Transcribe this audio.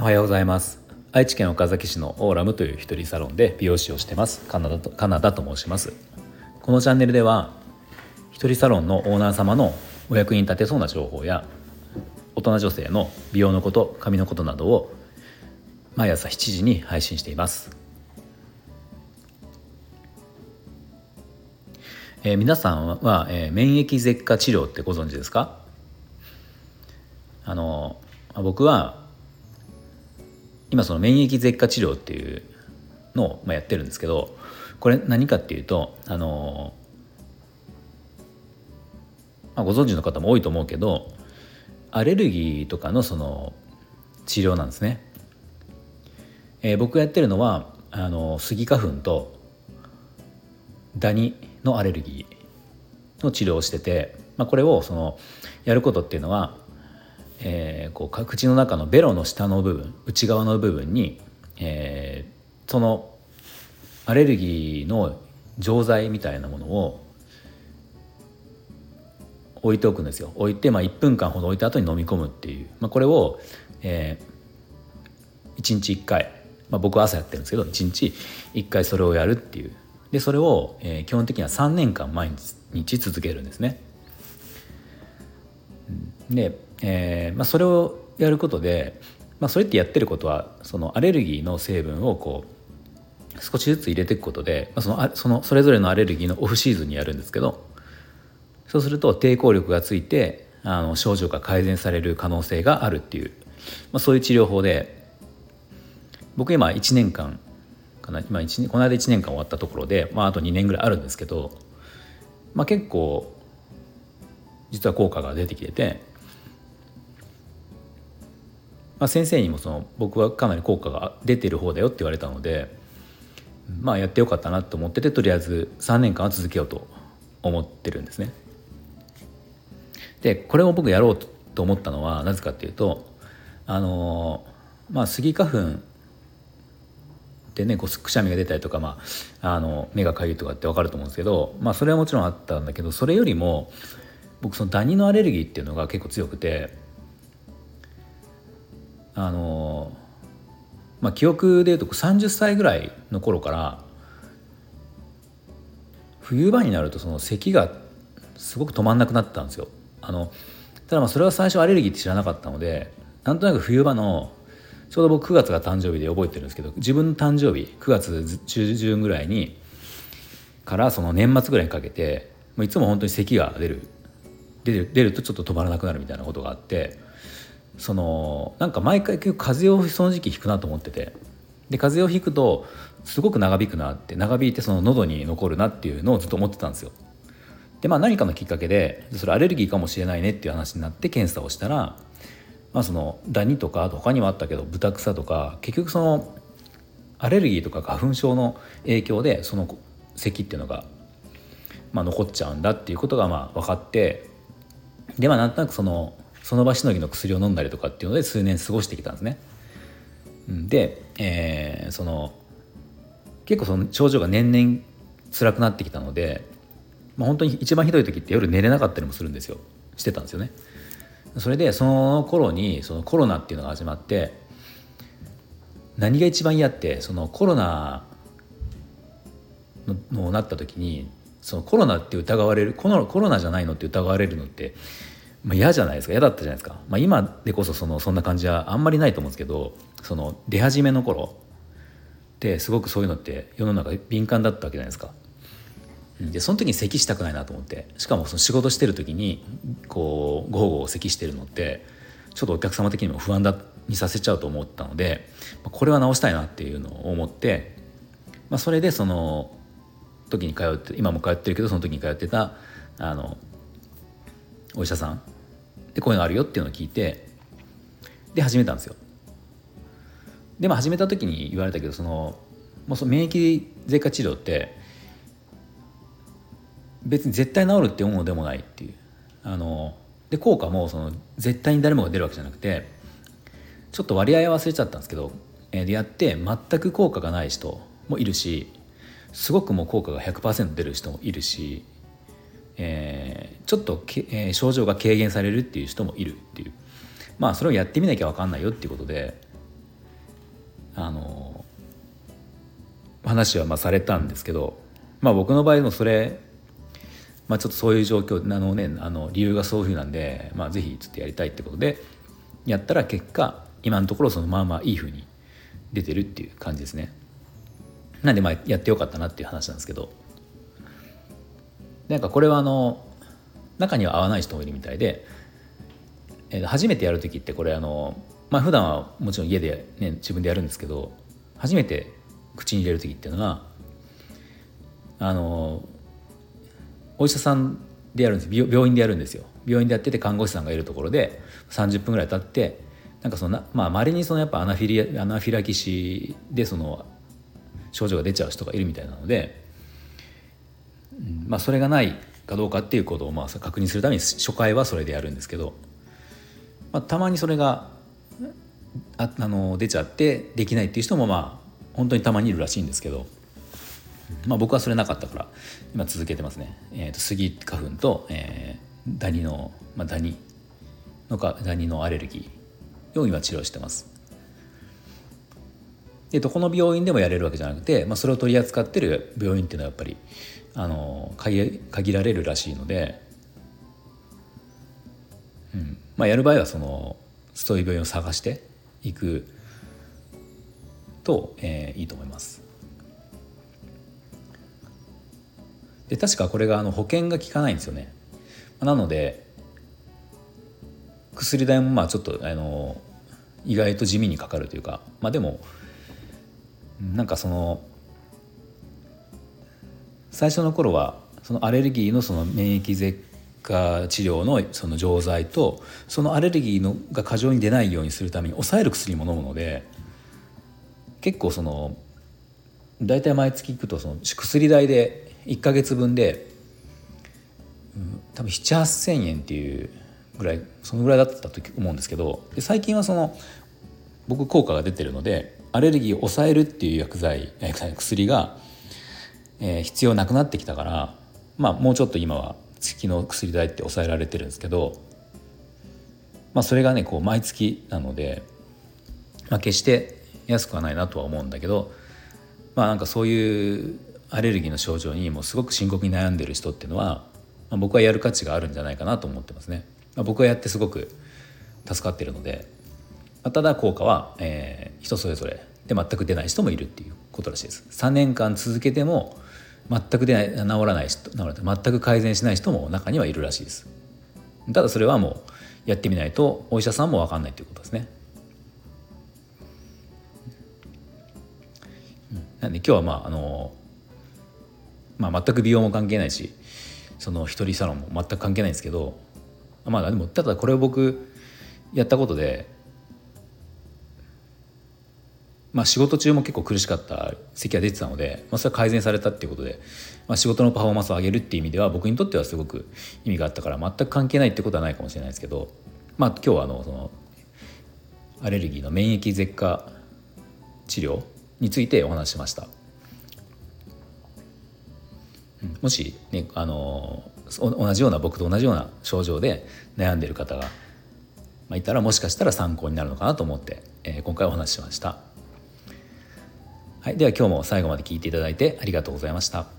おはようございます。愛知県岡崎市のオーラムという一人サロンで美容師をしてます。カナダとカナダと申します。このチャンネルでは一人サロンのオーナー様のお役に立てそうな情報や大人女性の美容のこと髪のことなどを毎朝7時に配信しています、えー、皆さんは、えー、免疫舌下治療ってご存知ですか？あの僕は今その免疫舌下治療っていうのをやってるんですけどこれ何かっていうとあのまあ、ご存知の方も多いと思うけどアレルギーとかのその治療なんですね。えー、僕がやってるのはあのスギ花粉とダニのアレルギーの治療をしてて、まあ、これをそのやることっていうのは、えー、こう口の中のベロの下の部分内側の部分に、えー、そのアレルギーの錠剤みたいなものを置いておくんですよ。置いて、まあ、1分間ほど置いた後に飲み込むっていう、まあ、これを、えー、1日1回、まあ、僕は朝やってるんですけど1日1回それをやるっていう。でそれを、えー、基本的には3年間毎日続けるんですね。で、えーまあ、それをやることで、まあ、それってやってることはそのアレルギーの成分をこう少しずつ入れていくことで、まあ、そのそのそれぞれのアレルギーのオフシーズンにやるんですけどそうすると抵抗力がついてあの症状が改善される可能性があるっていう、まあ、そういう治療法で僕今1年間かな今1この間1年間終わったところで、まあ、あと2年ぐらいあるんですけど、まあ、結構実は効果が出てきてて、まあ、先生にもその僕はかなり効果が出てる方だよって言われたのでまあやってよかったなと思っててとりあえず3年間は続けようと思ってるんですね。でこれを僕やろうと思ったのはなぜかっていうとあのまあスギ花粉でねこうくしゃみが出たりとか、まあ、あの目がかゆいとかって分かると思うんですけど、まあ、それはもちろんあったんだけどそれよりも僕そのダニのアレルギーっていうのが結構強くてあのまあ記憶でいうと30歳ぐらいの頃から冬場になるとその咳がすごく止まんなくなったんですよ。あのただまあそれは最初アレルギーって知らなかったのでなんとなく冬場のちょうど僕9月が誕生日で覚えてるんですけど自分の誕生日9月中旬ぐらいにからその年末ぐらいにかけてもういつも本当に咳が出る出る出るとちょっと止まらなくなるみたいなことがあってそのなんか毎回結構風邪をその時期引くなと思っててで風邪をひくとすごく長引くなって長引いてその喉に残るなっていうのをずっと思ってたんですよ。でまあ何かのきっかけでそれアレルギーかもしれないねっていう話になって検査をしたら、まあ、そのダニとかあと他にもあったけどブタクサとか結局そのアレルギーとか花粉症の影響でその咳っていうのが、まあ、残っちゃうんだっていうことがまあ分かってでまあなんとなくそのその場しのぎの薬を飲んだりとかっていうので数年過ごしてきたんですね。で、えー、その結構その症状が年々辛くなってきたのでまあ、本当に一番ひどい時って夜寝れなかったりもするんですよしてたんですよねそれでその頃にそのコロナっていうのが始まって何が一番嫌ってそのコロナのなった時にそのコロナって疑われるコロコロナじゃないのって疑われるのって、まあ、嫌じゃないですか嫌だったじゃないですか、まあ、今でこそそのそんな感じはあんまりないと思うんですけどその出始めの頃ってすごくそういうのって世の中敏感だったわけじゃないですか。でその時に咳したくないなと思って。しかもその仕事してる時にこうごほごほ咳してるのってちょっとお客様的にも不安だにさせちゃうと思ったのでこれは直したいなっていうのを思って、まあ、それでその時に通って今も通ってるけどその時に通ってたあのお医者さん。でこういうのあるよっていうのを聞いてで始めたんですよ。でまあ始めた時に言われたけどそのもうその免疫舌下治療って別に絶対治るって思うのでもないっていう。あので効果もその絶対に誰もが出るわけじゃなくてちょっと割合忘れちゃったんですけど、えー、でやって全く効果がない人もいるしすごくもう効果が100%出る人もいるし、えー、ちょっとけ、えー、症状が軽減されるっていう人もいるっていう。まあそれをやってみなきゃ分かんないよっていうことであの話はまあされたんですけどまあ僕の場合もそれまあちょっとそういう状況あのねあの理由がそういうふうなんでまあ是非ちょっとやりたいってことでやったら結果今のところそのまあまあいいふうに出てるっていう感じですね。なんでまあやってよかったなっていう話なんですけどなんかこれはあの中には合わない人もいるみたいで、えー、初めてやる時ってこれあのまあ普段はもちろん家で、ね、自分でやるんですけど初めて口に入れる時っていうのはあのお医者さんでやるんです。病院でやるんですよ。病院でやってて看護師さんがいるところで30分ぐらい経ってなんかそのまあ稀にそのやっぱアナフィリアナフィラキシーでその症状が出ちゃう人がいるみたいなので、まあ、それがないかどうかっていうことをまあ確認するために初回はそれでやるんですけど、まあ、たまにそれがああの出ちゃってできないっていう人もまあ本当にたまにいるらしいんですけど、まあ、僕はそれなかったから今続けてますね。えーと、スギ花粉と、えー、ダニの、まあ、ダニのかダニのアレルギーを今治療してます。でどこの病院でもやれるわけじゃなくて、まあ、それを取り扱ってる病院っていうのはやっぱりあの限限られるらしいので、うんまあ、やる場合はそのそういう病院を探していくと、えー、いいと思います。で確かこれがあの保険が効かないんですよね。なので薬代もまあちょっとあの意外と地味にかかるというかまあでもなんかその最初の頃はそのアレルギーのその免疫舌下治療のその錠剤とそのアレルギーのが過剰に出ないようにするために抑える薬も飲むので結構その大体毎月行くとその薬代で1か月分で、うん、多分7,8,000円っていうぐらいそのぐらいだったと思うんですけど最近はその僕効果が出てるのでアレルギーを抑えるっていう薬剤薬が、えー、必要なくなってきたからまあもうちょっと今は月の薬代って抑えられてるんですけど、まあ、それがねこう毎月なので、まあ、決して安くはないなとは思うんだけどまあなんかそういうアレルギーの症状にもうすごく深刻に悩んでる人っていうのは、まあ、僕はやる価値があるんじゃないかなと思ってますね。まあ、僕はやってすごく助かってるのであただ効果は、えー、人それぞれで全く出ない人もいるっていうことらしいです。3年間続けても全く出ない治らない人治らない全く改善しない人も中にはいるらしいです。ただそれはもうやってみないとお医者さんも分かんないということですね。なんで今日はまああの、まあ、全く美容も関係ないしその一人サロンも全く関係ないんですけどまあでもただこれを僕やったことでまあ、仕事中も結構苦しかった咳が出てたので、まあ、それは改善されたっていうことで、まあ、仕事のパフォーマンスを上げるっていう意味では僕にとってはすごく意味があったから全く関係ないってことはないかもしれないですけど、まあ、今日はあのそのアレルギーの免疫舌下治療についてお話ししました。もし、ね、あの同じような僕と同じような症状で悩んでいる方が、まあ、いたらもしかしたら参考になるのかなと思って、えー、今回お話ししました。はい、では今日も最後まで聞いていただいてありがとうございました。